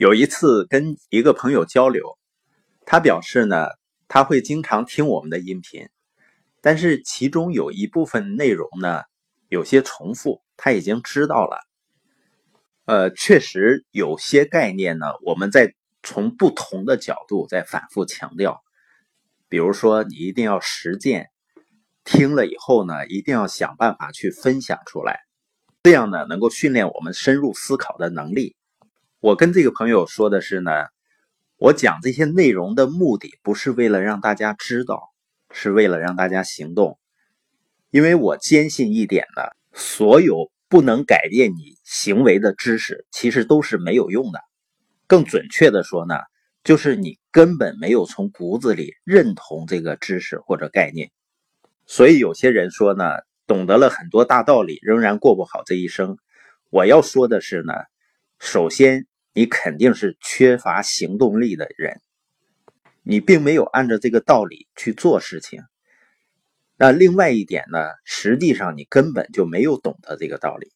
有一次跟一个朋友交流，他表示呢，他会经常听我们的音频，但是其中有一部分内容呢有些重复，他已经知道了。呃，确实有些概念呢，我们在从不同的角度在反复强调。比如说，你一定要实践，听了以后呢，一定要想办法去分享出来，这样呢，能够训练我们深入思考的能力。我跟这个朋友说的是呢，我讲这些内容的目的不是为了让大家知道，是为了让大家行动。因为我坚信一点呢，所有不能改变你行为的知识，其实都是没有用的。更准确的说呢，就是你根本没有从骨子里认同这个知识或者概念。所以有些人说呢，懂得了很多大道理，仍然过不好这一生。我要说的是呢，首先。你肯定是缺乏行动力的人，你并没有按照这个道理去做事情。那另外一点呢，实际上你根本就没有懂得这个道理，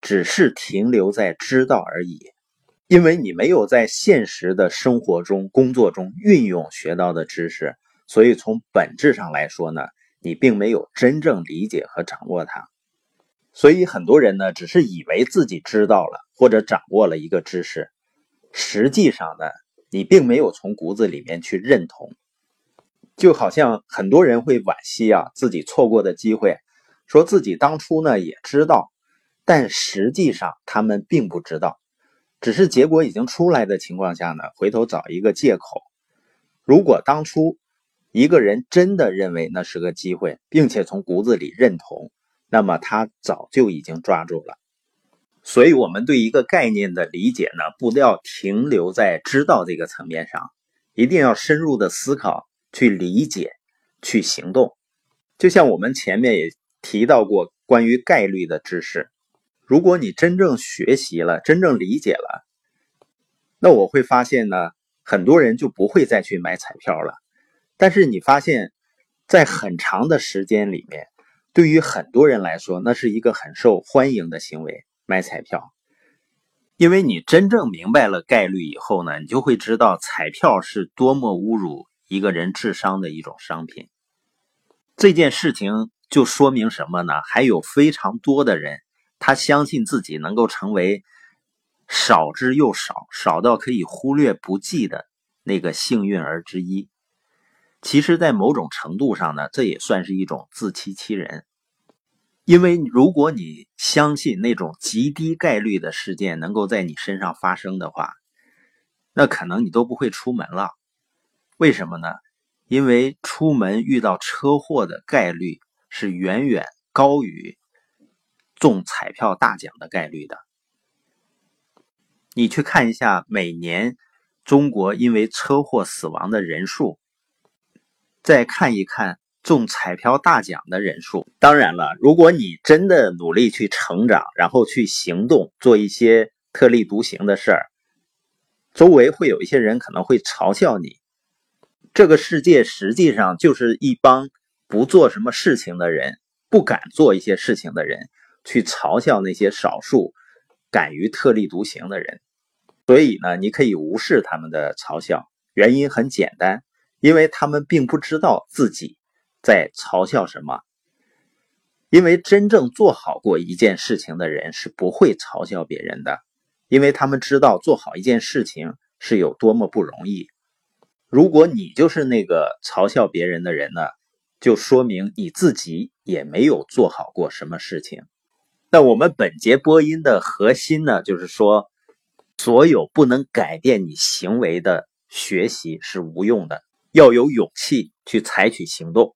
只是停留在知道而已。因为你没有在现实的生活中、工作中运用学到的知识，所以从本质上来说呢，你并没有真正理解和掌握它。所以很多人呢，只是以为自己知道了或者掌握了一个知识。实际上呢，你并没有从骨子里面去认同，就好像很多人会惋惜啊，自己错过的机会，说自己当初呢也知道，但实际上他们并不知道，只是结果已经出来的情况下呢，回头找一个借口。如果当初一个人真的认为那是个机会，并且从骨子里认同，那么他早就已经抓住了。所以，我们对一个概念的理解呢，不要停留在知道这个层面上，一定要深入的思考、去理解、去行动。就像我们前面也提到过关于概率的知识，如果你真正学习了、真正理解了，那我会发现呢，很多人就不会再去买彩票了。但是你发现，在很长的时间里面，对于很多人来说，那是一个很受欢迎的行为。买彩票，因为你真正明白了概率以后呢，你就会知道彩票是多么侮辱一个人智商的一种商品。这件事情就说明什么呢？还有非常多的人，他相信自己能够成为少之又少、少到可以忽略不计的那个幸运儿之一。其实，在某种程度上呢，这也算是一种自欺欺人。因为如果你相信那种极低概率的事件能够在你身上发生的话，那可能你都不会出门了。为什么呢？因为出门遇到车祸的概率是远远高于中彩票大奖的概率的。你去看一下每年中国因为车祸死亡的人数，再看一看。中彩票大奖的人数，当然了，如果你真的努力去成长，然后去行动，做一些特立独行的事儿，周围会有一些人可能会嘲笑你。这个世界实际上就是一帮不做什么事情的人，不敢做一些事情的人，去嘲笑那些少数敢于特立独行的人。所以呢，你可以无视他们的嘲笑，原因很简单，因为他们并不知道自己。在嘲笑什么？因为真正做好过一件事情的人是不会嘲笑别人的，因为他们知道做好一件事情是有多么不容易。如果你就是那个嘲笑别人的人呢，就说明你自己也没有做好过什么事情。那我们本节播音的核心呢，就是说，所有不能改变你行为的学习是无用的，要有勇气去采取行动。